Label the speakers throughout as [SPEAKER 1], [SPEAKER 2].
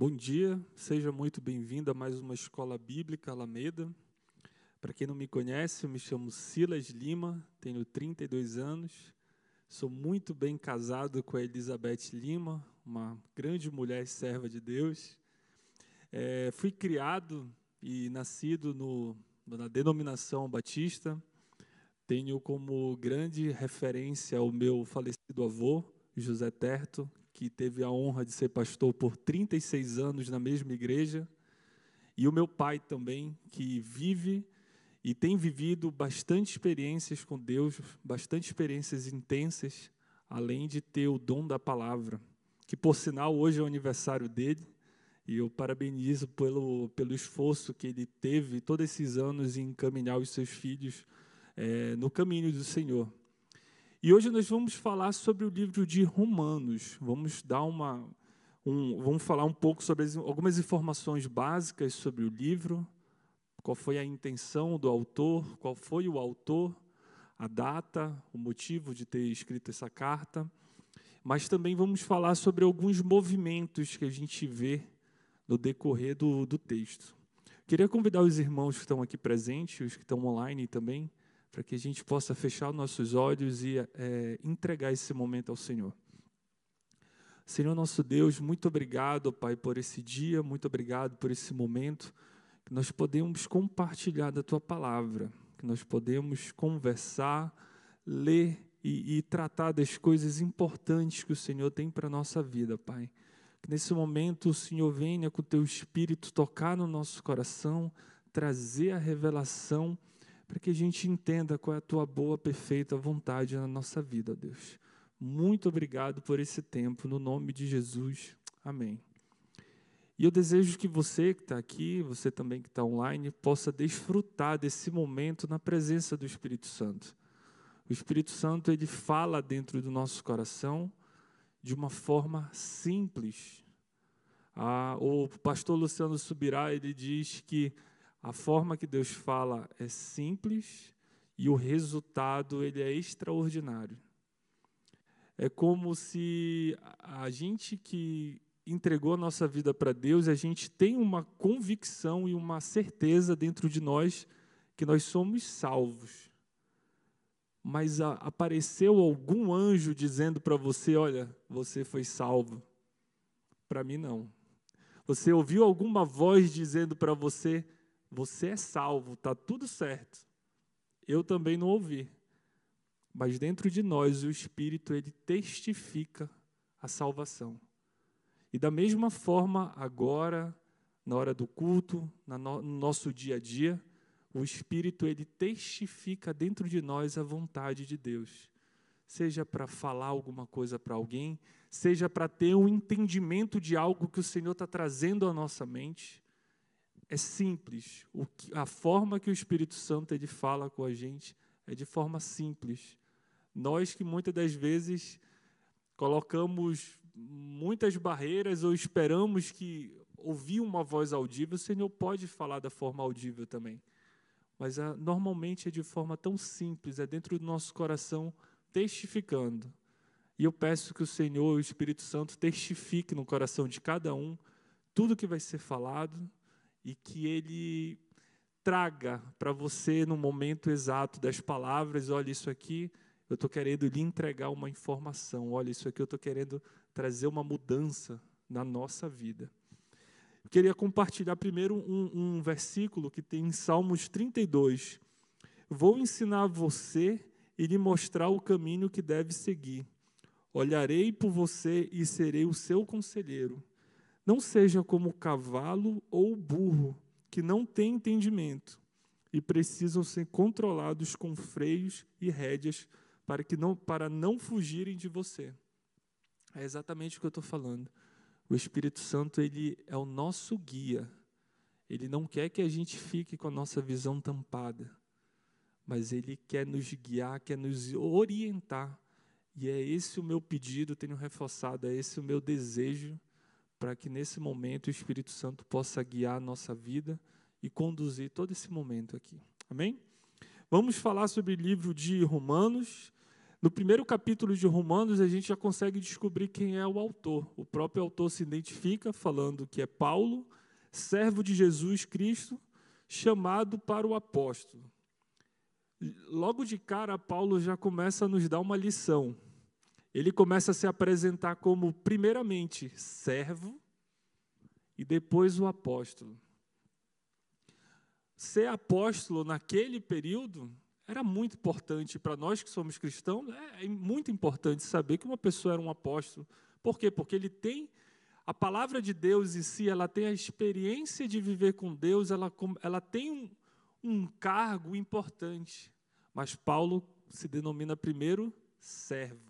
[SPEAKER 1] Bom dia, seja muito bem-vindo a mais uma Escola Bíblica Alameda. Para quem não me conhece, eu me chamo Silas Lima, tenho 32 anos, sou muito bem casado com a Elizabeth Lima, uma grande mulher serva de Deus. É, fui criado e nascido no, na denominação batista, tenho como grande referência o meu falecido avô, José Terto, que teve a honra de ser pastor por 36 anos na mesma igreja, e o meu pai também, que vive e tem vivido bastante experiências com Deus, bastante experiências intensas, além de ter o dom da palavra, que por sinal hoje é o aniversário dele, e eu parabenizo pelo, pelo esforço que ele teve todos esses anos em encaminhar os seus filhos é, no caminho do Senhor. E hoje nós vamos falar sobre o livro de Romanos. Vamos dar uma, um, vamos falar um pouco sobre as, algumas informações básicas sobre o livro, qual foi a intenção do autor, qual foi o autor, a data, o motivo de ter escrito essa carta. Mas também vamos falar sobre alguns movimentos que a gente vê no decorrer do, do texto. Queria convidar os irmãos que estão aqui presentes, os que estão online também, para que a gente possa fechar nossos olhos e é, entregar esse momento ao Senhor. Senhor nosso Deus, muito obrigado, Pai, por esse dia, muito obrigado por esse momento que nós podemos compartilhar da Tua palavra, que nós podemos conversar, ler e, e tratar das coisas importantes que o Senhor tem para a nossa vida, Pai. Que nesse momento o Senhor venha com o Teu Espírito tocar no nosso coração, trazer a revelação para que a gente entenda qual é a tua boa, perfeita vontade na nossa vida, Deus. Muito obrigado por esse tempo, no nome de Jesus. Amém. E eu desejo que você que está aqui, você também que está online, possa desfrutar desse momento na presença do Espírito Santo. O Espírito Santo ele fala dentro do nosso coração de uma forma simples. Ah, o pastor Luciano Subirá ele diz que a forma que Deus fala é simples e o resultado ele é extraordinário. É como se a gente que entregou a nossa vida para Deus, a gente tem uma convicção e uma certeza dentro de nós que nós somos salvos. Mas a, apareceu algum anjo dizendo para você: olha, você foi salvo. Para mim, não. Você ouviu alguma voz dizendo para você: você é salvo, está tudo certo. Eu também não ouvi. Mas dentro de nós, o Espírito, ele testifica a salvação. E da mesma forma, agora, na hora do culto, no nosso dia a dia, o Espírito, ele testifica dentro de nós a vontade de Deus. Seja para falar alguma coisa para alguém, seja para ter um entendimento de algo que o Senhor está trazendo à nossa mente é simples. Que, a forma que o Espírito Santo ele fala com a gente é de forma simples. Nós que muitas das vezes colocamos muitas barreiras ou esperamos que ouvir uma voz audível, o Senhor pode falar da forma audível também. Mas a, ah, normalmente é de forma tão simples, é dentro do nosso coração testificando. E eu peço que o Senhor, o Espírito Santo, testifique no coração de cada um tudo que vai ser falado, e que ele traga para você no momento exato das palavras, olha isso aqui, eu estou querendo lhe entregar uma informação, olha isso aqui, eu estou querendo trazer uma mudança na nossa vida. Eu queria compartilhar primeiro um, um versículo que tem em Salmos 32. Vou ensinar você e lhe mostrar o caminho que deve seguir. Olharei por você e serei o seu conselheiro. Não seja como o cavalo ou o burro, que não têm entendimento e precisam ser controlados com freios e rédeas para, que não, para não fugirem de você. É exatamente o que eu estou falando. O Espírito Santo ele é o nosso guia. Ele não quer que a gente fique com a nossa visão tampada, mas ele quer nos guiar, quer nos orientar. E é esse o meu pedido, tenho reforçado, é esse o meu desejo para que nesse momento o Espírito Santo possa guiar a nossa vida e conduzir todo esse momento aqui. Amém? Vamos falar sobre o livro de Romanos. No primeiro capítulo de Romanos, a gente já consegue descobrir quem é o autor. O próprio autor se identifica falando que é Paulo, servo de Jesus Cristo, chamado para o apóstolo. Logo de cara, Paulo já começa a nos dar uma lição. Ele começa a se apresentar como, primeiramente, servo e depois o apóstolo. Ser apóstolo naquele período era muito importante para nós que somos cristãos, é, é muito importante saber que uma pessoa era um apóstolo. Por quê? Porque ele tem a palavra de Deus em si, ela tem a experiência de viver com Deus, ela, ela tem um, um cargo importante. Mas Paulo se denomina primeiro servo.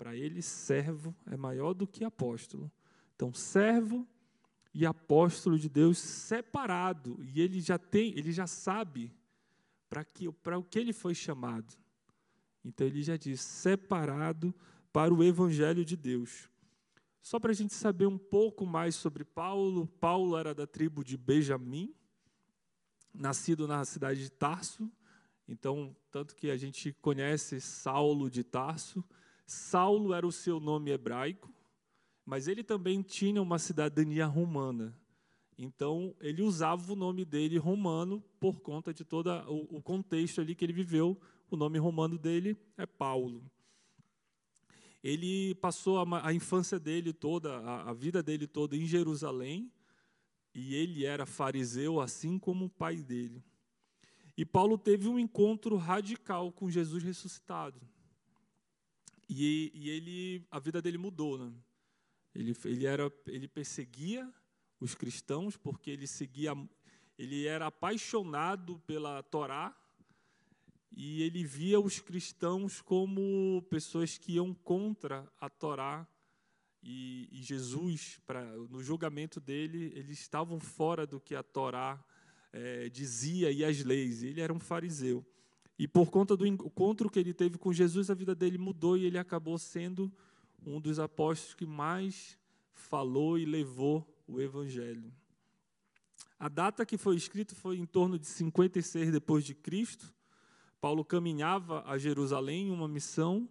[SPEAKER 1] Para ele, servo é maior do que apóstolo. Então, servo e apóstolo de Deus separado, e ele já tem, ele já sabe para que para o que ele foi chamado. Então ele já diz separado para o evangelho de Deus. Só para a gente saber um pouco mais sobre Paulo, Paulo era da tribo de Benjamim, nascido na cidade de Tarso. Então, tanto que a gente conhece Saulo de Tarso. Saulo era o seu nome hebraico, mas ele também tinha uma cidadania romana. Então, ele usava o nome dele romano por conta de todo o contexto ali que ele viveu. O nome romano dele é Paulo. Ele passou a, a infância dele toda, a, a vida dele toda em Jerusalém, e ele era fariseu, assim como o pai dele. E Paulo teve um encontro radical com Jesus ressuscitado. E, e ele, a vida dele mudou, né? Ele, ele, era, ele perseguia os cristãos, porque ele seguia, ele era apaixonado pela Torá e ele via os cristãos como pessoas que iam contra a Torá e, e Jesus, no julgamento dele, eles estavam fora do que a Torá é, dizia e as leis. Ele era um fariseu. E por conta do encontro que ele teve com Jesus, a vida dele mudou e ele acabou sendo um dos apóstolos que mais falou e levou o Evangelho. A data que foi escrito foi em torno de 56 depois de Cristo. Paulo caminhava a Jerusalém em uma missão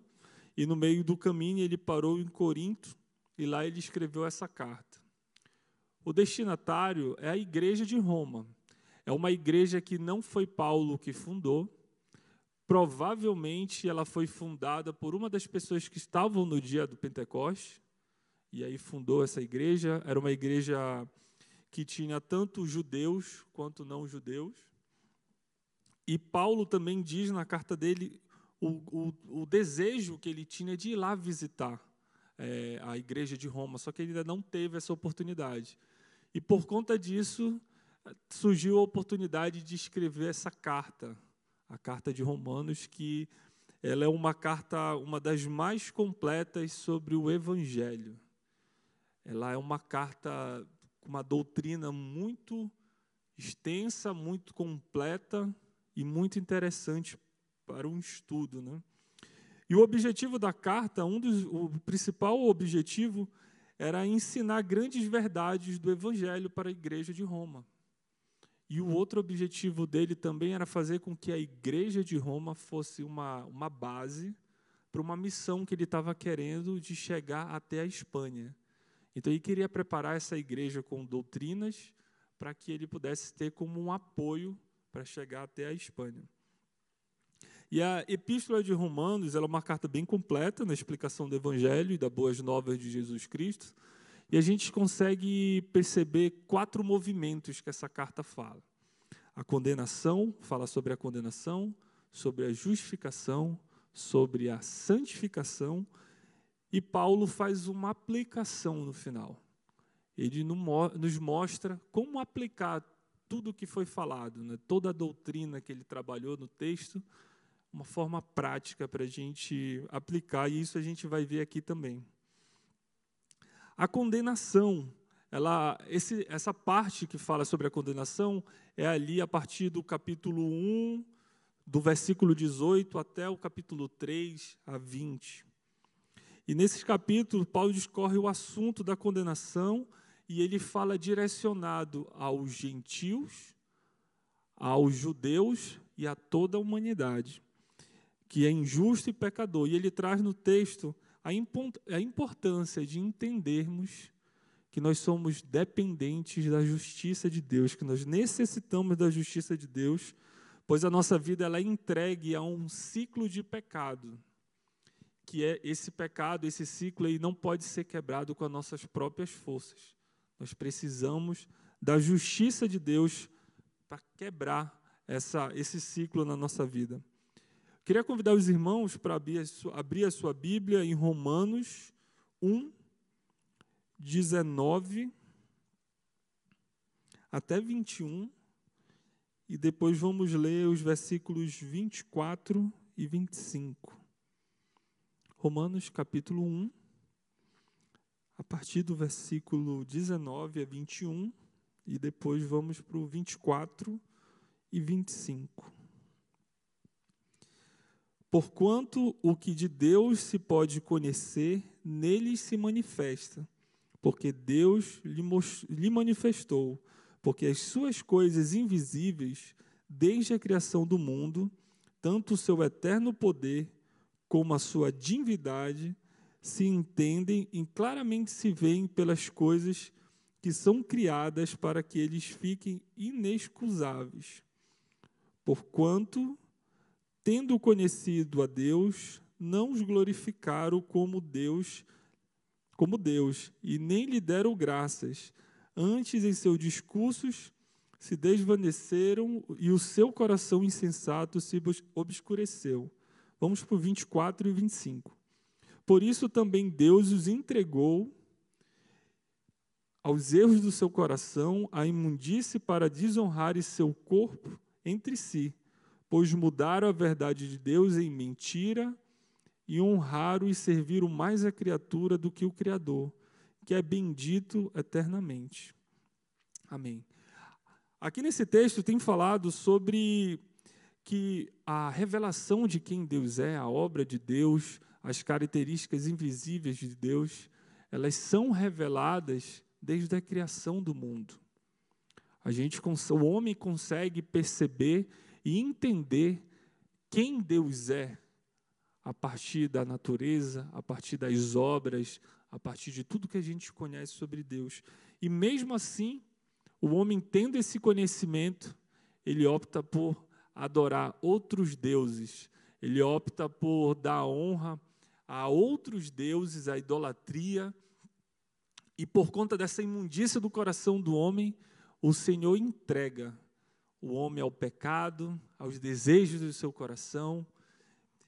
[SPEAKER 1] e no meio do caminho ele parou em Corinto e lá ele escreveu essa carta. O destinatário é a igreja de Roma. É uma igreja que não foi Paulo que fundou. Provavelmente ela foi fundada por uma das pessoas que estavam no dia do Pentecoste e aí fundou essa igreja. Era uma igreja que tinha tanto judeus quanto não judeus. E Paulo também diz na carta dele o, o, o desejo que ele tinha de ir lá visitar é, a igreja de Roma, só que ele ainda não teve essa oportunidade. E por conta disso, surgiu a oportunidade de escrever essa carta, a carta de Romanos, que ela é uma carta, uma das mais completas sobre o Evangelho. Ela é uma carta com uma doutrina muito extensa, muito completa e muito interessante para um estudo, né? E o objetivo da carta, um dos, o principal objetivo era ensinar grandes verdades do Evangelho para a igreja de Roma. E o outro objetivo dele também era fazer com que a igreja de Roma fosse uma, uma base para uma missão que ele estava querendo de chegar até a Espanha. Então ele queria preparar essa igreja com doutrinas para que ele pudesse ter como um apoio para chegar até a Espanha. E a Epístola de Romanos é uma carta bem completa na explicação do Evangelho e das boas novas de Jesus Cristo. E a gente consegue perceber quatro movimentos que essa carta fala. A condenação, fala sobre a condenação, sobre a justificação, sobre a santificação e Paulo faz uma aplicação no final. Ele nos mostra como aplicar tudo o que foi falado, né? toda a doutrina que ele trabalhou no texto, uma forma prática para a gente aplicar, e isso a gente vai ver aqui também. A condenação, ela, esse, essa parte que fala sobre a condenação é ali a partir do capítulo 1, do versículo 18 até o capítulo 3 a 20. E nesses capítulos, Paulo discorre o assunto da condenação e ele fala direcionado aos gentios, aos judeus e a toda a humanidade. que é injusto e pecador. E ele traz no texto a, importância de entendermos que nós somos dependentes da justiça de Deus, que nós necessitamos da justiça de Deus, pois a nossa vida ela é entregue a um ciclo de pecado, que é esse pecado, esse ciclo aí não pode ser quebrado com as nossas próprias forças. Nós precisamos da justiça de Deus para quebrar essa, esse ciclo na nossa vida. Queria convidar os irmãos para abrir, a sua Bíblia em Romanos 1, 19 até 21, e depois vamos ler os versículos 24 e 25. Romanos capítulo 1, a partir do versículo 19 a 21, e depois vamos para o 24 e 25. Porquanto o que de Deus se pode conhecer, neles se manifesta, porque Deus lhe manifestou, porque as suas coisas invisíveis, desde a criação do mundo, tanto o seu eterno poder como a sua divindade, se entendem e claramente se veem pelas coisas que são criadas para que eles fiquem inexcusáveis. Porquanto tendo conhecido a Deus, não os glorificaram como Deus, como Deus, e nem lhe deram graças. Antes, em seus discursos, se desvaneceram e o seu coração insensato se obscureceu. Vamos para o 24 e 25. Por isso também Deus os entregou aos erros do seu coração, à imundície para desonrar seu corpo entre si pois mudaram a verdade de Deus em mentira e honraram e serviram mais a criatura do que o Criador, que é bendito eternamente. Amém. Aqui nesse texto tem falado sobre que a revelação de quem Deus é, a obra de Deus, as características invisíveis de Deus, elas são reveladas desde a criação do mundo. A gente, o homem consegue perceber e entender quem Deus é a partir da natureza, a partir das obras, a partir de tudo que a gente conhece sobre Deus. E mesmo assim, o homem tendo esse conhecimento, ele opta por adorar outros deuses, ele opta por dar honra a outros deuses, a idolatria. E por conta dessa imundícia do coração do homem, o Senhor entrega o homem ao pecado, aos desejos do seu coração.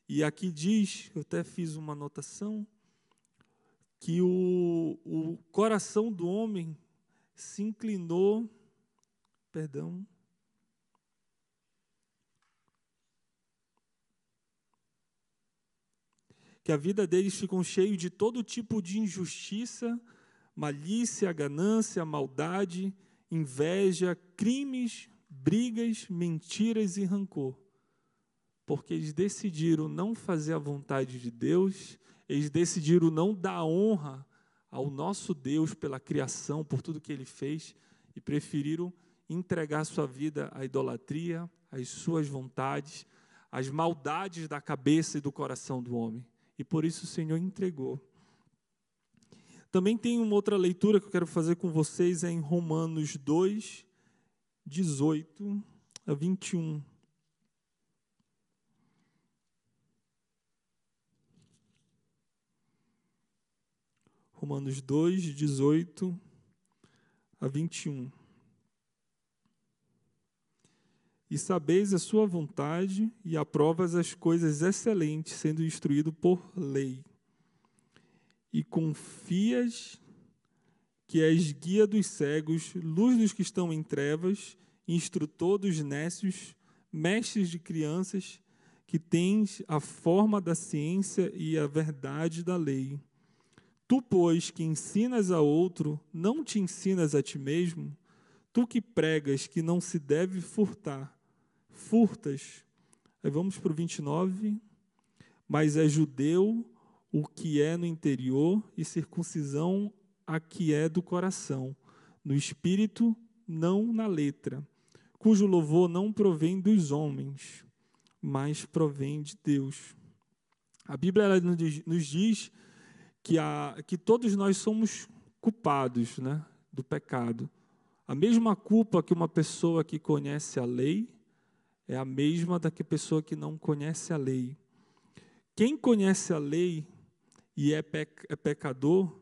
[SPEAKER 1] E aqui diz, eu até fiz uma anotação, que o, o coração do homem se inclinou, perdão, que a vida deles ficou cheia de todo tipo de injustiça, malícia, ganância, maldade, inveja, crimes, brigas, mentiras e rancor. Porque eles decidiram não fazer a vontade de Deus, eles decidiram não dar honra ao nosso Deus pela criação, por tudo que ele fez, e preferiram entregar sua vida à idolatria, às suas vontades, às maldades da cabeça e do coração do homem. E por isso o Senhor entregou. Também tem uma outra leitura que eu quero fazer com vocês, é em Romanos 2, 18 a 21. Romanos 2, 18 a 21. E sabeis a sua vontade e aprovas as coisas excelentes, sendo instruído por lei. E confias que és guia dos cegos, luz dos que estão em trevas, instrutor dos nécios, mestres de crianças, que tens a forma da ciência e a verdade da lei. Tu, pois, que ensinas a outro, não te ensinas a ti mesmo? Tu que pregas que não se deve furtar, furtas. Aí vamos para o 29. Mas é judeu o que é no interior e circuncisão a que é do coração, no espírito, não na letra, cujo louvor não provém dos homens. mas provém de Deus. A Bíblia nos diz que, a, que todos nós somos culpados né, do pecado. A mesma culpa que uma pessoa que conhece a lei é a mesma da que pessoa que não conhece a lei. Quem conhece a lei e é, é pecador,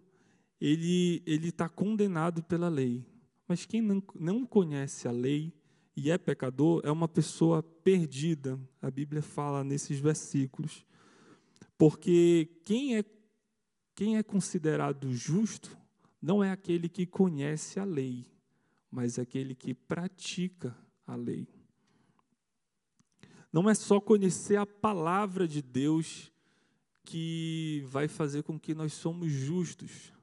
[SPEAKER 1] ele está condenado pela lei. Mas quem não, não conhece a lei e é pecador é uma pessoa perdida. A Bíblia fala nesses versículos. Porque quem é, quem é considerado justo não é aquele que conhece a lei, mas aquele que pratica a lei. Não é só conhecer a palavra de Deus que vai fazer com que nós somos justos.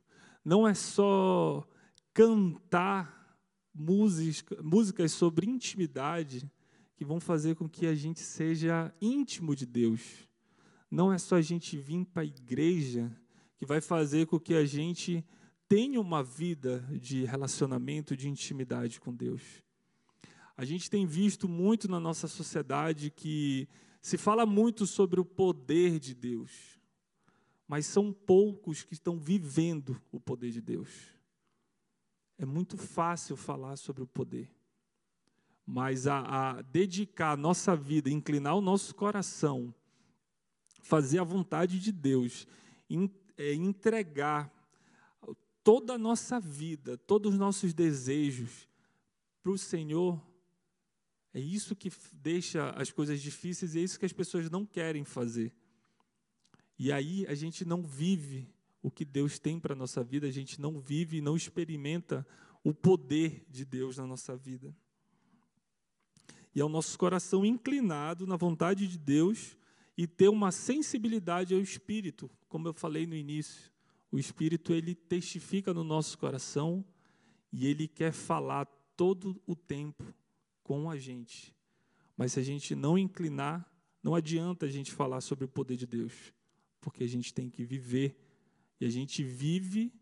[SPEAKER 1] Não é só cantar música, músicas sobre intimidade que vão fazer com que a gente seja íntimo de Deus. Não é só a gente vir para a igreja que vai fazer com que a gente tenha uma vida de relacionamento, de intimidade com Deus. A gente tem visto muito na nossa sociedade que se fala muito sobre o poder de Deus, mas são poucos que estão vivendo o poder de Deus. É muito fácil falar sobre o poder, mas a, a dedicar a nossa vida, inclinar o nosso coração, fazer a vontade de Deus, é, entregar toda a nossa vida, todos os nossos desejos para o Senhor, é isso que deixa as coisas difíceis e é isso que as pessoas não querem fazer. E aí a gente não vive o que Deus tem para a nossa vida, a gente não vive e não experimenta o poder de Deus na nossa vida. E é o nosso coração inclinado na vontade de Deus e ter uma sensibilidade ao Espírito, como eu falei no início. O Espírito ele testifica no nosso coração e ele quer falar todo o tempo com a gente. Mas se a gente não inclinar, não adianta a gente falar sobre o poder de Deus, porque a gente tem que viver. E a gente vive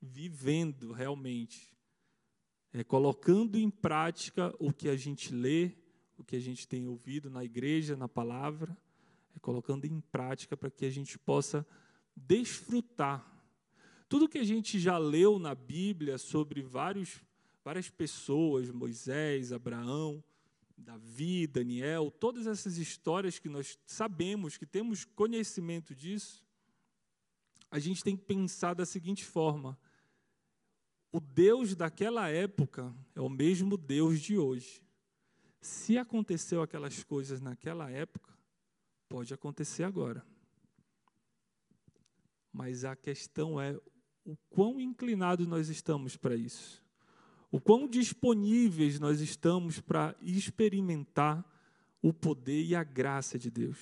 [SPEAKER 1] vivendo realmente, é, colocando em prática o que a gente lê, o que a gente tem ouvido na igreja, na palavra, é colocando em prática para que a gente possa desfrutar. Tudo que a gente já leu na Bíblia sobre vários, várias pessoas, Moisés, Abraão, Davi, Daniel, todas essas histórias que nós sabemos, que temos conhecimento disso, a gente tem que pensar da seguinte forma: o Deus daquela época é o mesmo Deus de hoje. Se aconteceu aquelas coisas naquela época, pode acontecer agora. Mas a questão é o quão inclinados nós estamos para isso. O quão disponíveis nós estamos para experimentar o poder e a graça de Deus.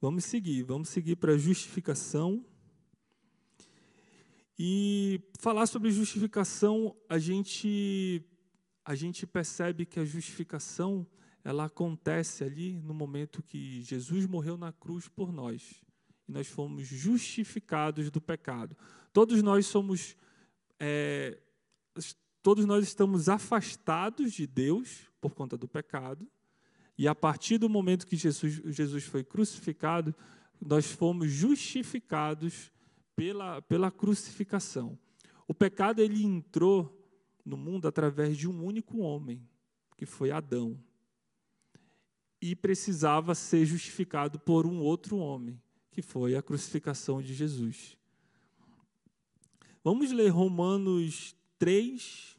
[SPEAKER 1] Vamos seguir, vamos seguir para a justificação. E falar sobre justificação, a gente a gente percebe que a justificação ela acontece ali no momento que Jesus morreu na cruz por nós e nós fomos justificados do pecado. Todos nós somos, é, todos nós estamos afastados de Deus por conta do pecado, e a partir do momento que Jesus, Jesus foi crucificado, nós fomos justificados pela, pela crucificação. O pecado ele entrou no mundo através de um único homem, que foi Adão. E precisava ser justificado por um outro homem, que foi a crucificação de Jesus. Vamos ler Romanos 3,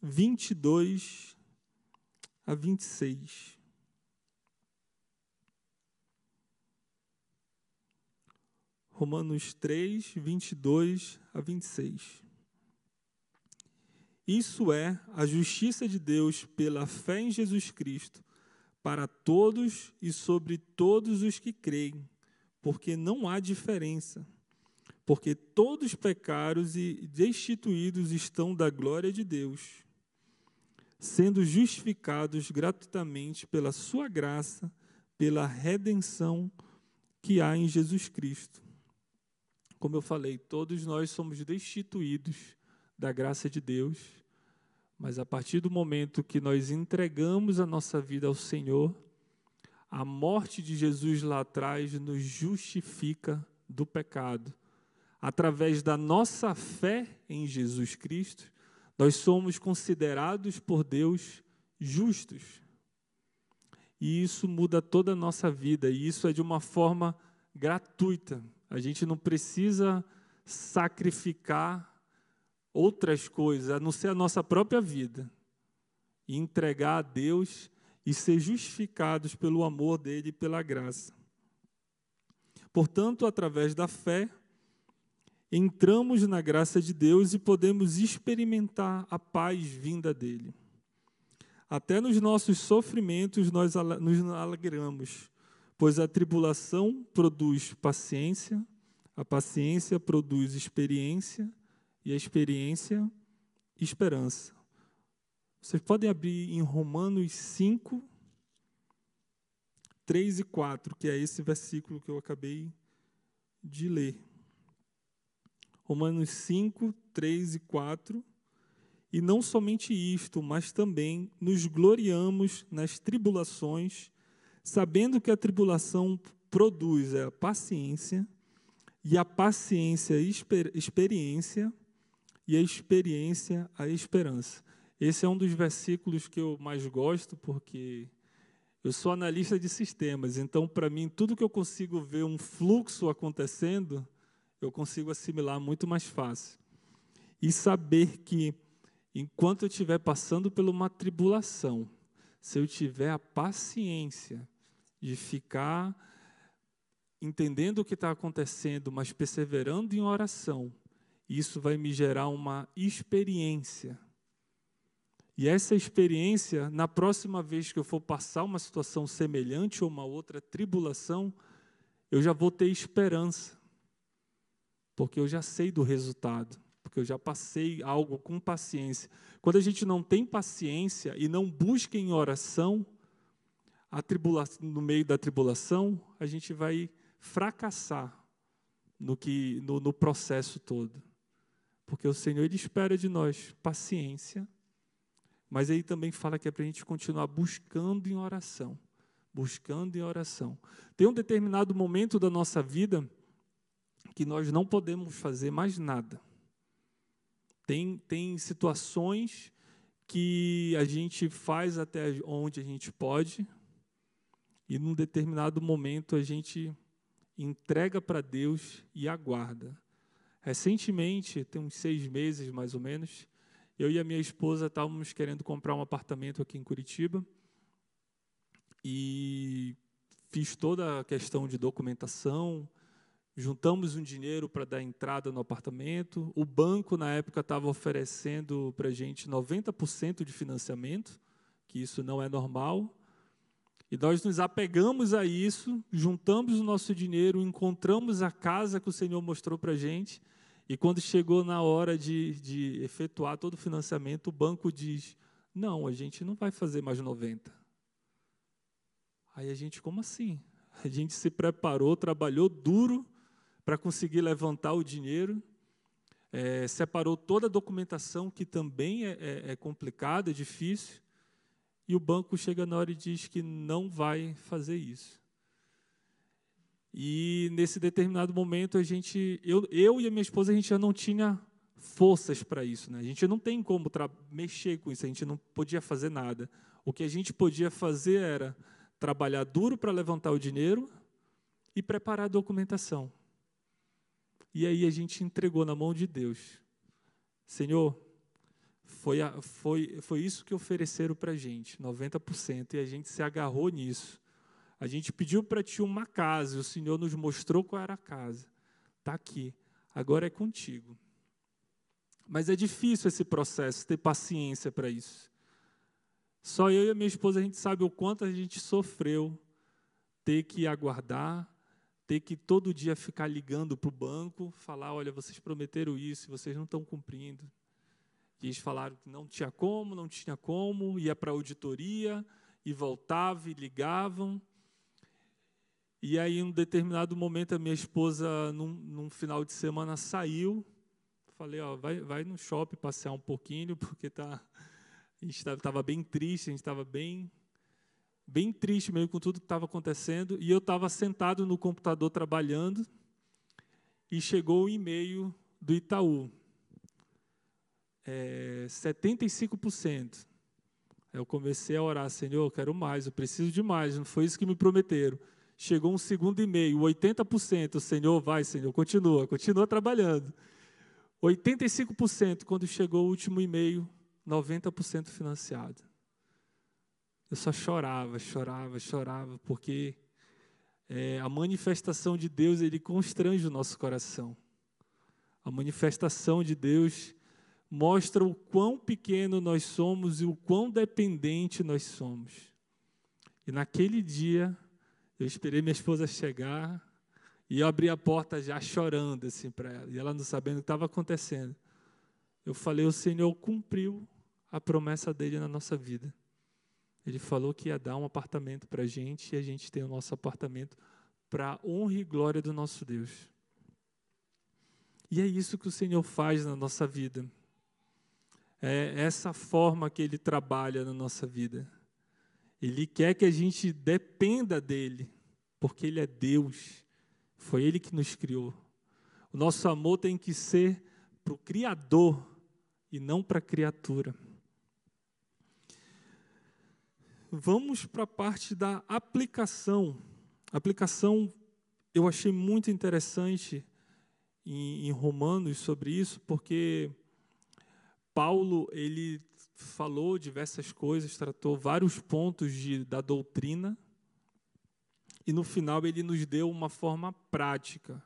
[SPEAKER 1] 22 a 26. Romanos 3, 22 a 26. Isso é a justiça de Deus pela fé em Jesus Cristo, para todos e sobre todos os que creem porque não há diferença. Porque todos pecados e destituídos estão da glória de Deus, sendo justificados gratuitamente pela sua graça, pela redenção que há em Jesus Cristo. Como eu falei, todos nós somos destituídos da graça de Deus, Mas a partir do momento que nós entregamos a nossa vida ao Senhor, a morte de Jesus lá atrás nos justifica do pecado. Através da nossa fé em Jesus Cristo, nós somos considerados por Deus justos. E isso muda toda a nossa vida, e isso é de uma forma gratuita. A gente não precisa sacrificar outras coisas, a não ser a nossa própria vida, e entregar a Deus e ser justificados pelo amor dele e pela graça. Portanto, através da fé, entramos na graça de Deus e podemos experimentar a paz vinda dele. Até nos nossos sofrimentos nós nos alegramos, pois a tribulação produz paciência, a paciência produz experiência e a experiência, esperança. Vocês podem abrir em Romanos 5, 3 e 4, que é esse versículo que eu acabei de ler. Romanos 5, 3 e 4. E não somente isto, mas também nos gloriamos nas tribulações, sabendo que a tribulação produz a paciência, e a paciência, experiência, e a experiência, a esperança. Esse é um dos versículos que eu mais gosto, porque eu sou analista de sistemas, então, para mim, tudo que eu consigo ver um fluxo acontecendo, eu consigo assimilar muito mais fácil. E saber que, enquanto eu estiver passando por uma tribulação, se eu tiver a paciência de ficar entendendo o que está acontecendo, mas perseverando em oração, isso vai me gerar uma experiência. E essa experiência, na próxima vez que eu for passar uma situação semelhante ou uma outra tribulação, eu já vou ter esperança. Porque eu já sei do resultado, porque eu já passei algo com paciência. Quando a gente não tem paciência e não busca em oração, no meio da tribulação, a gente vai fracassar no, que, no, no processo todo. Porque o Senhor ele espera de nós paciência, mas ele também fala que é para a gente continuar buscando em oração. Buscando em oração. Tem um determinado momento da nossa vida que nós não podemos fazer mais nada. Tem, tem situações que a gente faz até onde a gente pode, e num determinado momento a gente entrega para Deus e aguarda. Recentemente, tem uns seis meses mais ou menos, eu e a minha esposa estávamos querendo comprar um apartamento aqui em Curitiba e fiz toda a questão de documentação, juntamos um dinheiro para dar entrada no apartamento. O banco, na época, estava oferecendo para a gente 90% de financiamento, que isso não é normal. E nós nos apegamos a isso, juntamos o nosso dinheiro, encontramos a casa que o Senhor mostrou para a gente. E quando chegou na hora de, de efetuar todo o financiamento, o banco diz: Não, a gente não vai fazer mais 90. Aí a gente, como assim? A gente se preparou, trabalhou duro para conseguir levantar o dinheiro, é, separou toda a documentação, que também é, é, é complicada, é difícil, e o banco chega na hora e diz que não vai fazer isso. E nesse determinado momento a gente, eu, eu e a minha esposa, a gente já não tinha forças para isso, né? A gente não tem como mexer com isso, a gente não podia fazer nada. O que a gente podia fazer era trabalhar duro para levantar o dinheiro e preparar a documentação. E aí a gente entregou na mão de Deus. Senhor, foi, a, foi, foi isso que ofereceram para a gente, 90%, e a gente se agarrou nisso. A gente pediu para ti uma casa, e o Senhor nos mostrou qual era a casa. Está aqui, agora é contigo. Mas é difícil esse processo, ter paciência para isso. Só eu e a minha esposa a gente sabe o quanto a gente sofreu ter que aguardar, ter que todo dia ficar ligando para o banco, falar: olha, vocês prometeram isso, vocês não estão cumprindo. E eles falaram que não tinha como, não tinha como, ia para a auditoria e voltava e ligavam. E aí, em um determinado momento, a minha esposa, num, num final de semana, saiu. Falei, ó, vai, vai no shopping passear um pouquinho, porque tá, A gente estava bem triste, a gente estava bem, bem triste mesmo com tudo que estava acontecendo. E eu estava sentado no computador trabalhando e chegou o e-mail do Itaú. É, 75%. Eu comecei a orar, Senhor, eu quero mais, eu preciso de mais, não foi isso que me prometeram. Chegou um segundo e-mail, 80%, Senhor, vai, Senhor, continua, continua trabalhando. 85% quando chegou o último e-mail, 90% financiado. Eu só chorava, chorava, chorava, porque é, a manifestação de Deus, ele constrange o nosso coração. A manifestação de Deus mostra o quão pequeno nós somos e o quão dependente nós somos. E naquele dia, eu esperei minha esposa chegar e eu abri a porta já chorando assim para ela, e ela não sabendo o que estava acontecendo. Eu falei: O Senhor cumpriu a promessa dele na nossa vida. Ele falou que ia dar um apartamento para a gente e a gente tem o nosso apartamento para honra e glória do nosso Deus. E é isso que o Senhor faz na nossa vida. É essa forma que Ele trabalha na nossa vida. Ele quer que a gente dependa dEle, porque Ele é Deus. Foi Ele que nos criou. O nosso amor tem que ser para o Criador e não para a criatura. Vamos para a parte da aplicação. Aplicação eu achei muito interessante em, em Romanos sobre isso, porque Paulo ele falou diversas coisas, tratou vários pontos de, da doutrina, e no final ele nos deu uma forma prática.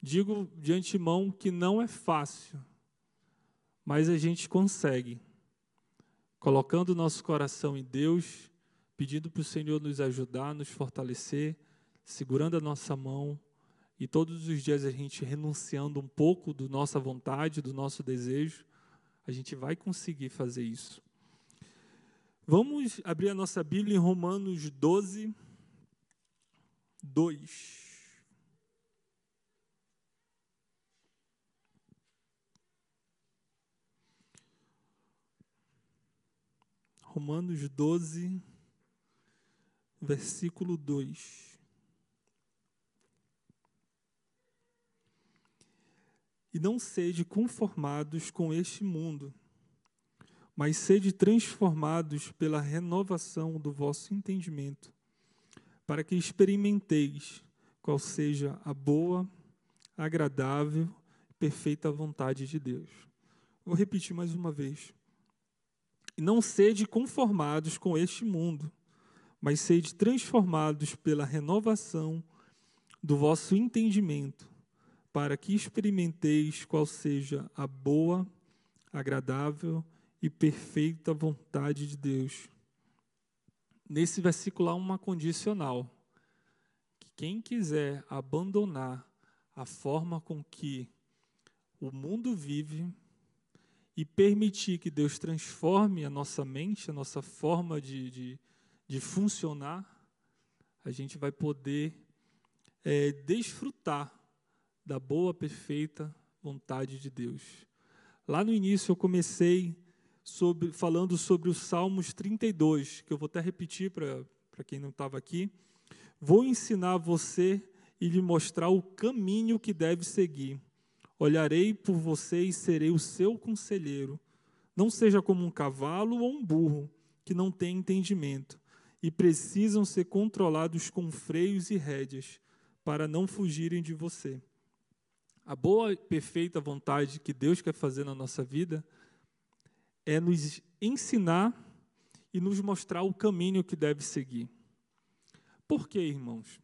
[SPEAKER 1] Digo de antemão que não é fácil, mas a gente consegue. Colocando o nosso coração em Deus, pedindo para o Senhor nos ajudar, nos fortalecer, segurando a nossa mão e todos os dias a gente renunciando um pouco da nossa vontade, do nosso desejo, a gente vai conseguir fazer isso. Vamos abrir a nossa Bíblia em Romanos 12, 2. Romanos 12, versículo 2. E não sede conformados com este mundo, mas sede transformados pela renovação do vosso entendimento, para que experimenteis qual seja a boa, agradável perfeita vontade de Deus. Vou repetir mais uma vez. E não sede conformados com este mundo, mas sede transformados pela renovação do vosso entendimento para que experimenteis qual seja a boa, agradável e perfeita vontade de Deus. Nesse versículo há uma condicional. Que quem quiser abandonar a forma com que o mundo vive e permitir que Deus transforme a nossa mente, a nossa forma de, de, de funcionar, a gente vai poder é, desfrutar da boa, perfeita vontade de Deus. Lá no início eu comecei sobre, falando sobre os Salmos 32, que eu vou até repetir para quem não estava aqui. Vou ensinar você e lhe mostrar o caminho que deve seguir. Olharei por você e serei o seu conselheiro. Não seja como um cavalo ou um burro, que não tem entendimento, e precisam ser controlados com freios e rédeas, para não fugirem de você. A boa e perfeita vontade que Deus quer fazer na nossa vida é nos ensinar e nos mostrar o caminho que deve seguir. Por quê, irmãos?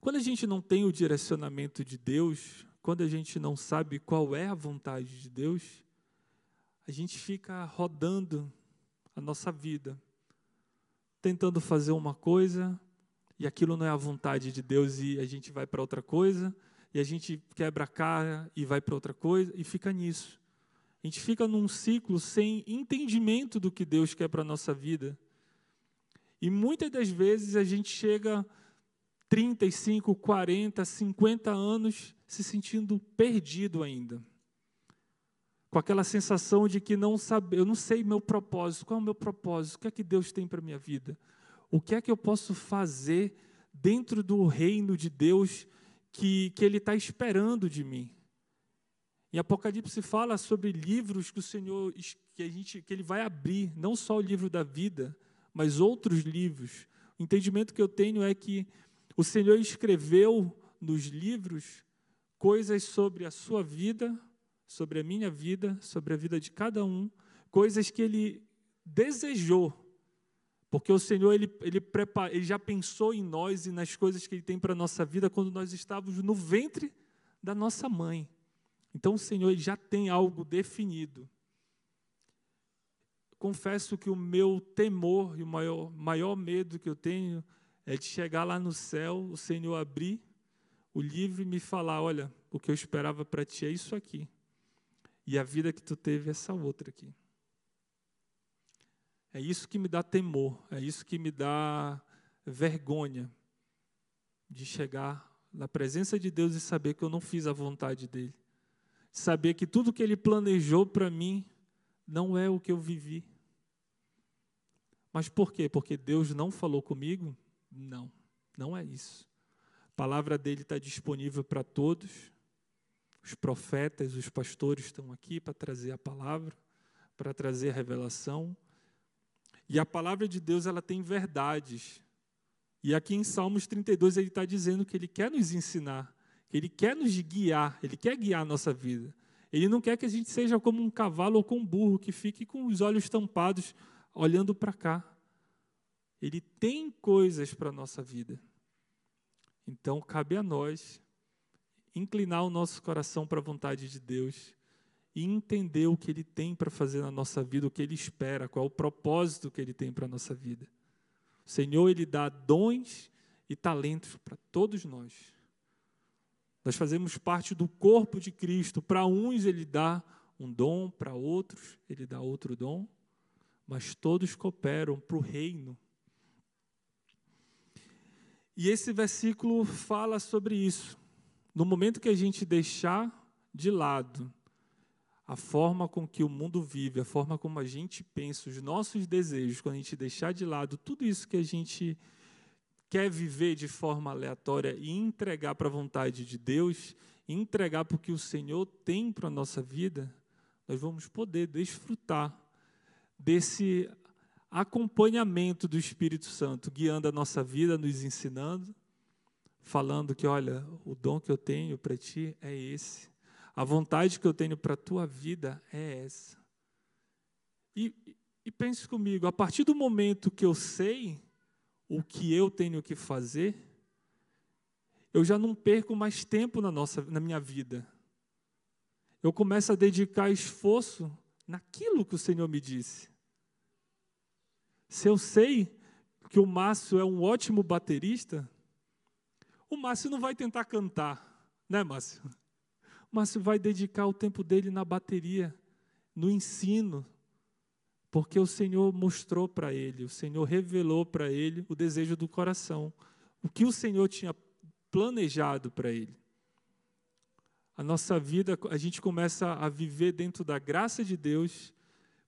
[SPEAKER 1] Quando a gente não tem o direcionamento de Deus, quando a gente não sabe qual é a vontade de Deus, a gente fica rodando a nossa vida, tentando fazer uma coisa e aquilo não é a vontade de Deus e a gente vai para outra coisa e a gente quebra a cara e vai para outra coisa e fica nisso. A gente fica num ciclo sem entendimento do que Deus quer para a nossa vida. E muitas das vezes a gente chega 35, 40, 50 anos se sentindo perdido ainda. com aquela sensação de que não sabe, eu não sei meu propósito, qual é o meu propósito, o que é que Deus tem para minha vida? O que é que eu posso fazer dentro do reino de Deus que, que Ele está esperando de mim? Em Apocalipse fala sobre livros que o Senhor que a gente que Ele vai abrir, não só o livro da vida, mas outros livros. O entendimento que eu tenho é que o Senhor escreveu nos livros coisas sobre a sua vida, sobre a minha vida, sobre a vida de cada um, coisas que ele desejou. Porque o Senhor ele, ele, prepara, ele já pensou em nós e nas coisas que Ele tem para a nossa vida quando nós estávamos no ventre da nossa mãe. Então o Senhor ele já tem algo definido. Confesso que o meu temor e o maior, maior medo que eu tenho é de chegar lá no céu, o Senhor abrir o livro e me falar: olha, o que eu esperava para ti é isso aqui. E a vida que tu teve é essa outra aqui. É isso que me dá temor, é isso que me dá vergonha de chegar na presença de Deus e saber que eu não fiz a vontade dele. Saber que tudo que ele planejou para mim não é o que eu vivi. Mas por quê? Porque Deus não falou comigo? Não, não é isso. A palavra dele está disponível para todos. Os profetas, os pastores estão aqui para trazer a palavra, para trazer a revelação. E a palavra de Deus ela tem verdades. E aqui em Salmos 32 ele está dizendo que ele quer nos ensinar, que ele quer nos guiar, ele quer guiar a nossa vida. Ele não quer que a gente seja como um cavalo ou como um burro que fique com os olhos tampados olhando para cá. Ele tem coisas para a nossa vida. Então, cabe a nós inclinar o nosso coração para a vontade de Deus e entender o que Ele tem para fazer na nossa vida, o que Ele espera, qual é o propósito que Ele tem para a nossa vida. O Senhor, Ele dá dons e talentos para todos nós. Nós fazemos parte do corpo de Cristo. Para uns, Ele dá um dom, para outros, Ele dá outro dom, mas todos cooperam para o reino. E esse versículo fala sobre isso. No momento que a gente deixar de lado a forma com que o mundo vive, a forma como a gente pensa, os nossos desejos, quando a gente deixar de lado tudo isso que a gente quer viver de forma aleatória e entregar para a vontade de Deus, entregar para o que o Senhor tem para a nossa vida, nós vamos poder desfrutar desse acompanhamento do Espírito Santo, guiando a nossa vida, nos ensinando, falando que, olha, o dom que eu tenho para ti é esse. A vontade que eu tenho para a tua vida é essa. E, e pense comigo, a partir do momento que eu sei o que eu tenho que fazer, eu já não perco mais tempo na, nossa, na minha vida. Eu começo a dedicar esforço naquilo que o Senhor me disse. Se eu sei que o Márcio é um ótimo baterista, o Márcio não vai tentar cantar, né, Márcio? O Márcio vai dedicar o tempo dele na bateria, no ensino, porque o Senhor mostrou para ele, o Senhor revelou para ele o desejo do coração, o que o Senhor tinha planejado para ele. A nossa vida, a gente começa a viver dentro da graça de Deus,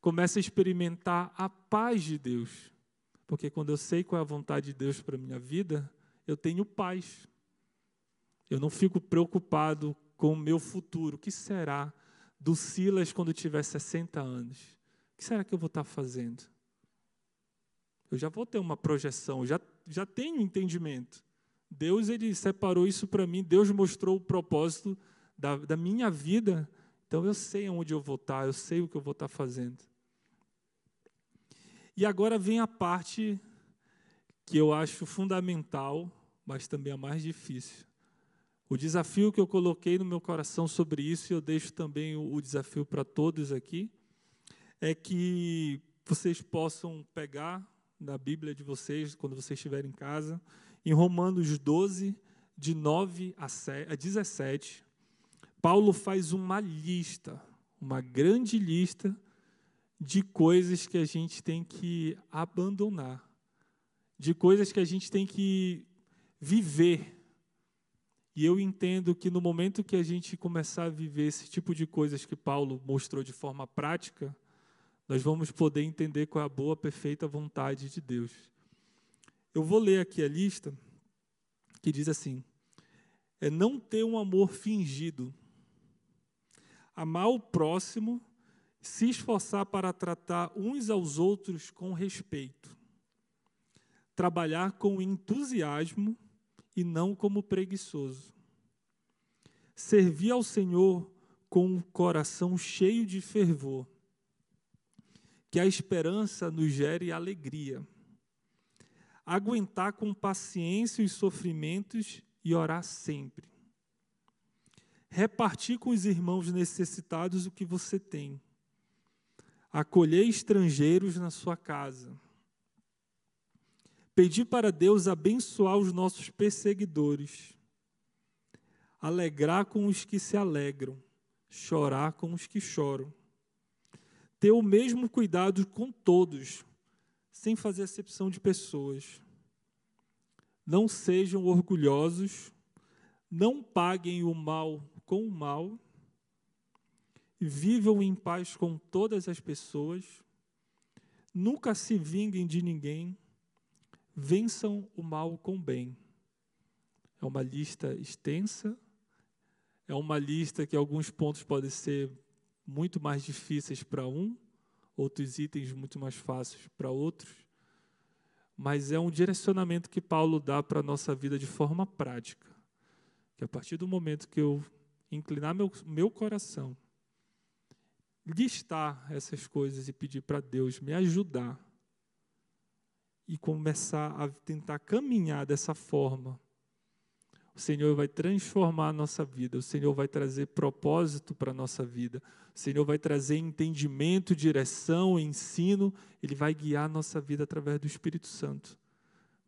[SPEAKER 1] começa a experimentar a paz de Deus. Porque quando eu sei qual é a vontade de Deus para a minha vida, eu tenho paz. Eu não fico preocupado com o meu futuro. O que será do Silas quando tiver 60 anos? O que será que eu vou estar fazendo? Eu já vou ter uma projeção, já, já tenho entendimento. Deus ele separou isso para mim, Deus mostrou o propósito da, da minha vida, então eu sei onde eu vou estar, eu sei o que eu vou estar fazendo. E agora vem a parte que eu acho fundamental, mas também a mais difícil. O desafio que eu coloquei no meu coração sobre isso, e eu deixo também o, desafio para todos aqui, é que vocês possam pegar na Bíblia de vocês, quando vocês estiverem em casa, em Romanos 12, de 9 a 17, Paulo faz uma lista, uma grande lista de coisas que a gente tem que abandonar, de coisas que a gente tem que viver E eu entendo que no momento que a gente começar a viver esse tipo de coisas que Paulo mostrou de forma prática, nós vamos poder entender qual é a boa, perfeita vontade de Deus. Eu vou ler aqui a lista que diz assim: é não ter um amor fingido, amar o próximo, se esforçar para tratar uns aos outros com respeito, trabalhar com entusiasmo e não como preguiçoso, servir ao Senhor com o coração cheio de fervor, que a esperança nos gere alegria, aguentar com paciência os sofrimentos e orar sempre. Repartir com os irmãos necessitados o que você tem. Acolher estrangeiros na sua casa. Pedir para Deus abençoar os nossos perseguidores. Alegrar com os que se alegram. Chorar com os que choram. Ter o mesmo cuidado com todos, sem fazer acepção de pessoas não sejam orgulhosos, não paguem o mal com o mal, vivam em paz com todas as pessoas, nunca se vinguem de ninguém, vençam o mal com o bem. É uma lista extensa, é uma lista que alguns pontos podem ser muito mais difíceis para um, outros itens muito mais fáceis para outros mas é um direcionamento que Paulo dá para a nossa vida de forma prática. Que a partir do momento que eu inclinar meu, meu coração, listar essas coisas e pedir para Deus me ajudar e começar a tentar caminhar dessa forma, o Senhor vai transformar a nossa vida, o Senhor vai trazer propósito para a nossa vida, o Senhor vai trazer entendimento, direção, ensino, Ele vai guiar a nossa vida através do Espírito Santo,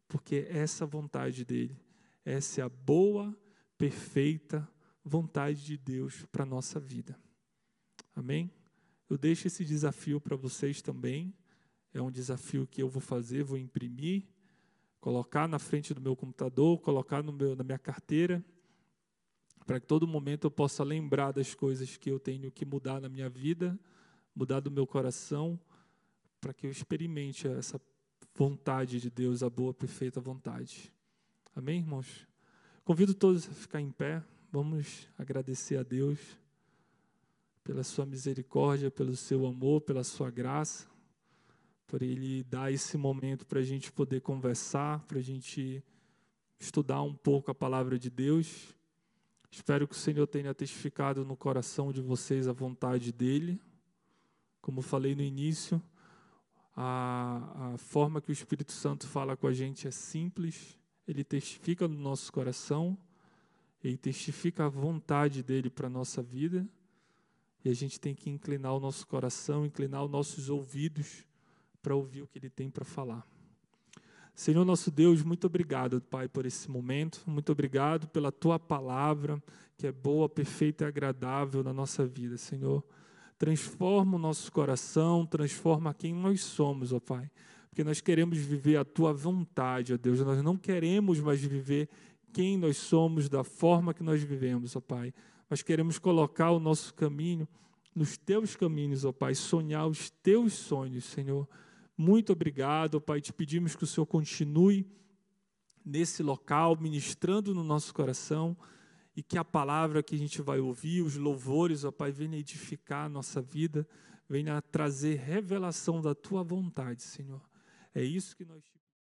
[SPEAKER 1] porque é essa vontade dEle, essa é a boa, perfeita vontade de Deus para a nossa vida. Amém? Eu deixo esse desafio para vocês também, é um desafio que eu vou fazer, vou imprimir colocar na frente do meu computador, colocar meu, na minha carteira, para que todo momento eu possa lembrar das coisas que eu tenho que mudar na minha vida, mudar do meu coração, para que eu experimente essa vontade de Deus, a boa, perfeita vontade. Amém, irmãos? Convido todos a ficar em pé. Vamos agradecer a Deus pela sua misericórdia, pelo seu amor, pela sua graça por Ele dar esse momento para a gente poder conversar, para a gente estudar um pouco a palavra de Deus. Espero que o Senhor tenha testificado no coração de vocês a vontade dEle. Como falei no início, a, a forma que o Espírito Santo fala com a gente é simples, ele testifica no nosso coração, ele testifica a vontade dele para a nossa vida, e a gente tem que inclinar o nosso coração, inclinar os nossos ouvidos para ouvir o que Ele tem para falar. Senhor nosso Deus, muito obrigado, Pai, por esse momento. Muito obrigado pela Tua palavra, que é boa, perfeita e agradável na nossa vida, Senhor. Transforma o nosso coração, transforma quem nós somos, ó Pai. Porque nós queremos viver a Tua vontade, ó Deus. Nós não queremos mais viver quem nós somos, da forma que nós vivemos, ó Pai. Mas queremos colocar o nosso caminho nos Teus caminhos, ó Pai. Sonhar os Teus sonhos, Senhor muito obrigado, Pai. Te pedimos que o Senhor continue nesse local, ministrando no nosso coração e que a palavra que a gente vai ouvir, os louvores, ó Pai, venha edificar a nossa vida, venha trazer revelação da tua vontade, Senhor. É isso que nós